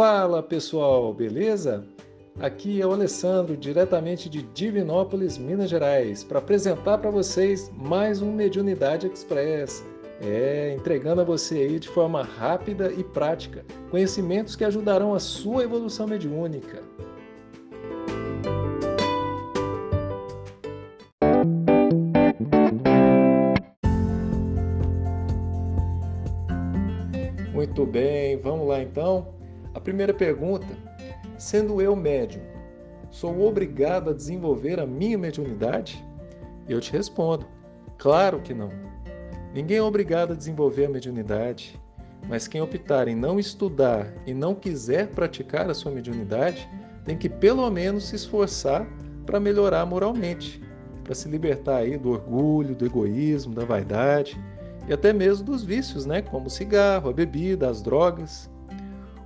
Fala pessoal, beleza? Aqui é o Alessandro, diretamente de Divinópolis, Minas Gerais, para apresentar para vocês mais um Mediunidade Express. É, entregando a você aí de forma rápida e prática conhecimentos que ajudarão a sua evolução mediúnica. Muito bem, vamos lá então. A primeira pergunta: sendo eu médium, sou obrigado a desenvolver a minha mediunidade? Eu te respondo: claro que não. Ninguém é obrigado a desenvolver a mediunidade, mas quem optar em não estudar e não quiser praticar a sua mediunidade, tem que pelo menos se esforçar para melhorar moralmente, para se libertar aí do orgulho, do egoísmo, da vaidade e até mesmo dos vícios, né, como o cigarro, a bebida, as drogas.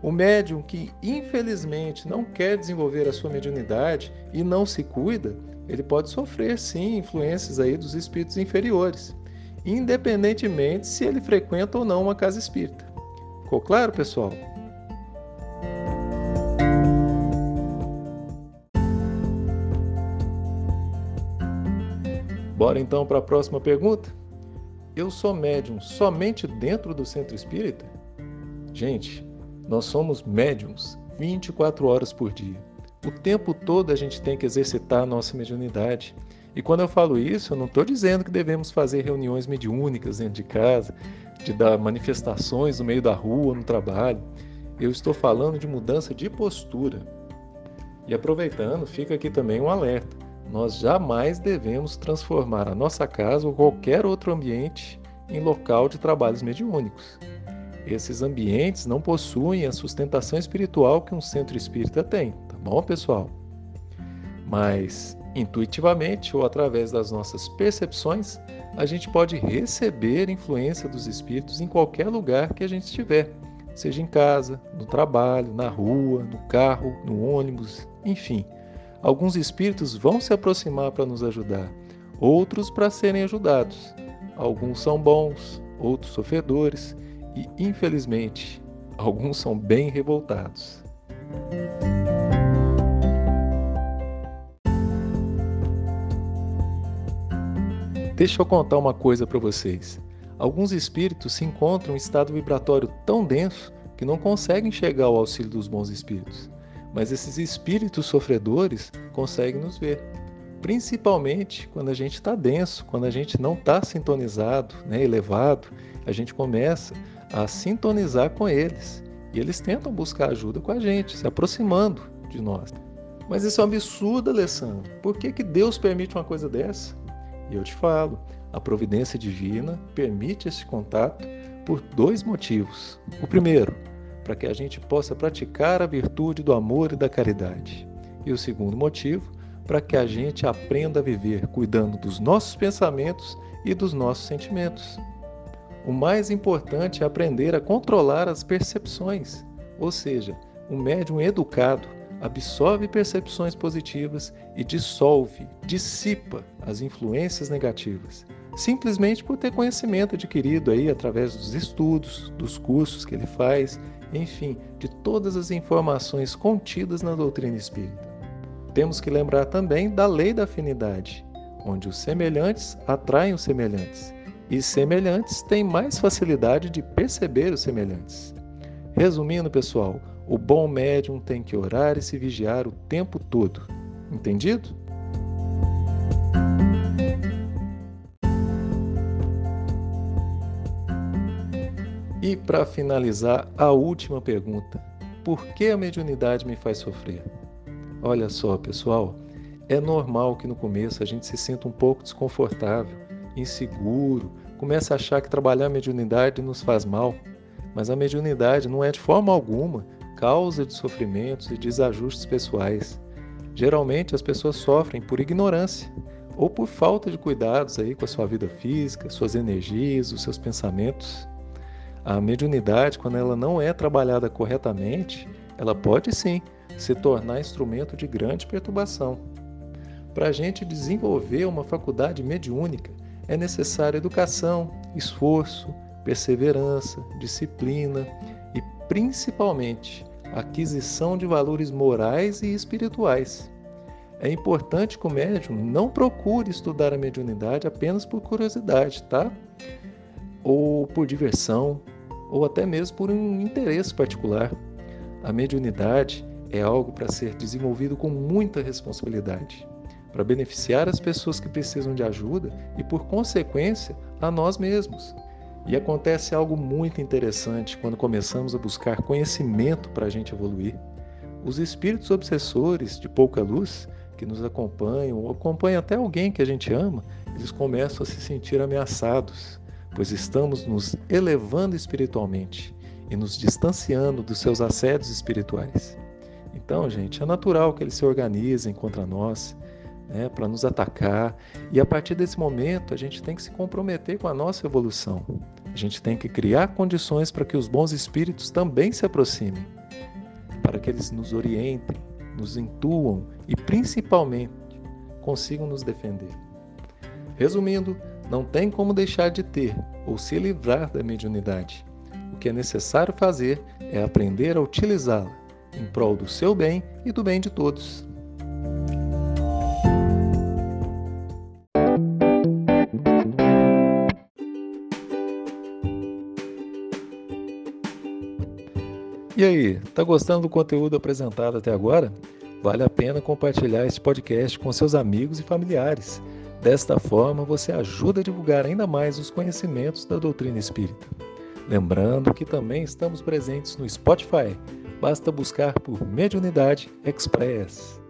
O médium que infelizmente não quer desenvolver a sua mediunidade e não se cuida, ele pode sofrer sim influências aí dos espíritos inferiores independentemente se ele frequenta ou não uma casa espírita. Ficou claro, pessoal? Bora então para a próxima pergunta? Eu sou médium somente dentro do centro espírita? Gente, nós somos médiums 24 horas por dia. O tempo todo a gente tem que exercitar a nossa mediunidade. E quando eu falo isso, eu não estou dizendo que devemos fazer reuniões mediúnicas dentro de casa, de dar manifestações no meio da rua, no trabalho. Eu estou falando de mudança de postura. E aproveitando, fica aqui também um alerta. Nós jamais devemos transformar a nossa casa ou qualquer outro ambiente em local de trabalhos mediúnicos. Esses ambientes não possuem a sustentação espiritual que um centro espírita tem, tá bom, pessoal? Mas intuitivamente ou através das nossas percepções, a gente pode receber influência dos espíritos em qualquer lugar que a gente estiver, seja em casa, no trabalho, na rua, no carro, no ônibus, enfim. Alguns espíritos vão se aproximar para nos ajudar, outros para serem ajudados. Alguns são bons, outros sofredores e, infelizmente, alguns são bem revoltados. Deixa eu contar uma coisa para vocês. Alguns espíritos se encontram em estado vibratório tão denso que não conseguem chegar ao auxílio dos bons espíritos. Mas esses espíritos sofredores conseguem nos ver. Principalmente quando a gente está denso, quando a gente não está sintonizado, né, elevado, a gente começa a sintonizar com eles. E eles tentam buscar ajuda com a gente, se aproximando de nós. Mas isso é um absurdo, Alessandro. Por que, que Deus permite uma coisa dessa? E eu te falo, a providência divina permite esse contato por dois motivos. O primeiro, para que a gente possa praticar a virtude do amor e da caridade. E o segundo motivo, para que a gente aprenda a viver cuidando dos nossos pensamentos e dos nossos sentimentos. O mais importante é aprender a controlar as percepções, ou seja, um médium educado absorve percepções positivas e dissolve, dissipa as influências negativas, simplesmente por ter conhecimento adquirido aí através dos estudos, dos cursos que ele faz, enfim, de todas as informações contidas na doutrina espírita. Temos que lembrar também da lei da afinidade, onde os semelhantes atraem os semelhantes e semelhantes têm mais facilidade de perceber os semelhantes. Resumindo, pessoal, o bom médium tem que orar e se vigiar o tempo todo. Entendido? E para finalizar, a última pergunta: por que a mediunidade me faz sofrer? Olha só, pessoal, é normal que no começo a gente se sinta um pouco desconfortável, inseguro, comece a achar que trabalhar a mediunidade nos faz mal. Mas a mediunidade não é de forma alguma causa de sofrimentos e desajustes pessoais. Geralmente as pessoas sofrem por ignorância ou por falta de cuidados aí com a sua vida física, suas energias, os seus pensamentos. A mediunidade, quando ela não é trabalhada corretamente, ela pode sim se tornar instrumento de grande perturbação. Para a gente desenvolver uma faculdade mediúnica, é necessária educação, esforço, perseverança, disciplina e, principalmente, aquisição de valores morais e espirituais. É importante que o médium não procure estudar a mediunidade apenas por curiosidade, tá? Ou por diversão, ou até mesmo por um interesse particular. A mediunidade é algo para ser desenvolvido com muita responsabilidade, para beneficiar as pessoas que precisam de ajuda e, por consequência, a nós mesmos. E acontece algo muito interessante quando começamos a buscar conhecimento para a gente evoluir. Os espíritos obsessores de pouca luz que nos acompanham, ou acompanham até alguém que a gente ama, eles começam a se sentir ameaçados, pois estamos nos elevando espiritualmente e nos distanciando dos seus assédios espirituais. Então, gente, é natural que eles se organizem contra nós, né, para nos atacar, e a partir desse momento a gente tem que se comprometer com a nossa evolução. A gente tem que criar condições para que os bons espíritos também se aproximem, para que eles nos orientem, nos intuam e principalmente consigam nos defender. Resumindo, não tem como deixar de ter ou se livrar da mediunidade. O que é necessário fazer é aprender a utilizá-la em prol do seu bem e do bem de todos. E aí, tá gostando do conteúdo apresentado até agora? Vale a pena compartilhar este podcast com seus amigos e familiares. Desta forma, você ajuda a divulgar ainda mais os conhecimentos da doutrina espírita. Lembrando que também estamos presentes no Spotify. Basta buscar por Mediunidade Express.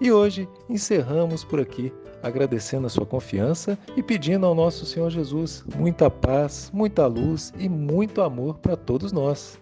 E hoje encerramos por aqui, agradecendo a sua confiança e pedindo ao nosso Senhor Jesus muita paz, muita luz e muito amor para todos nós.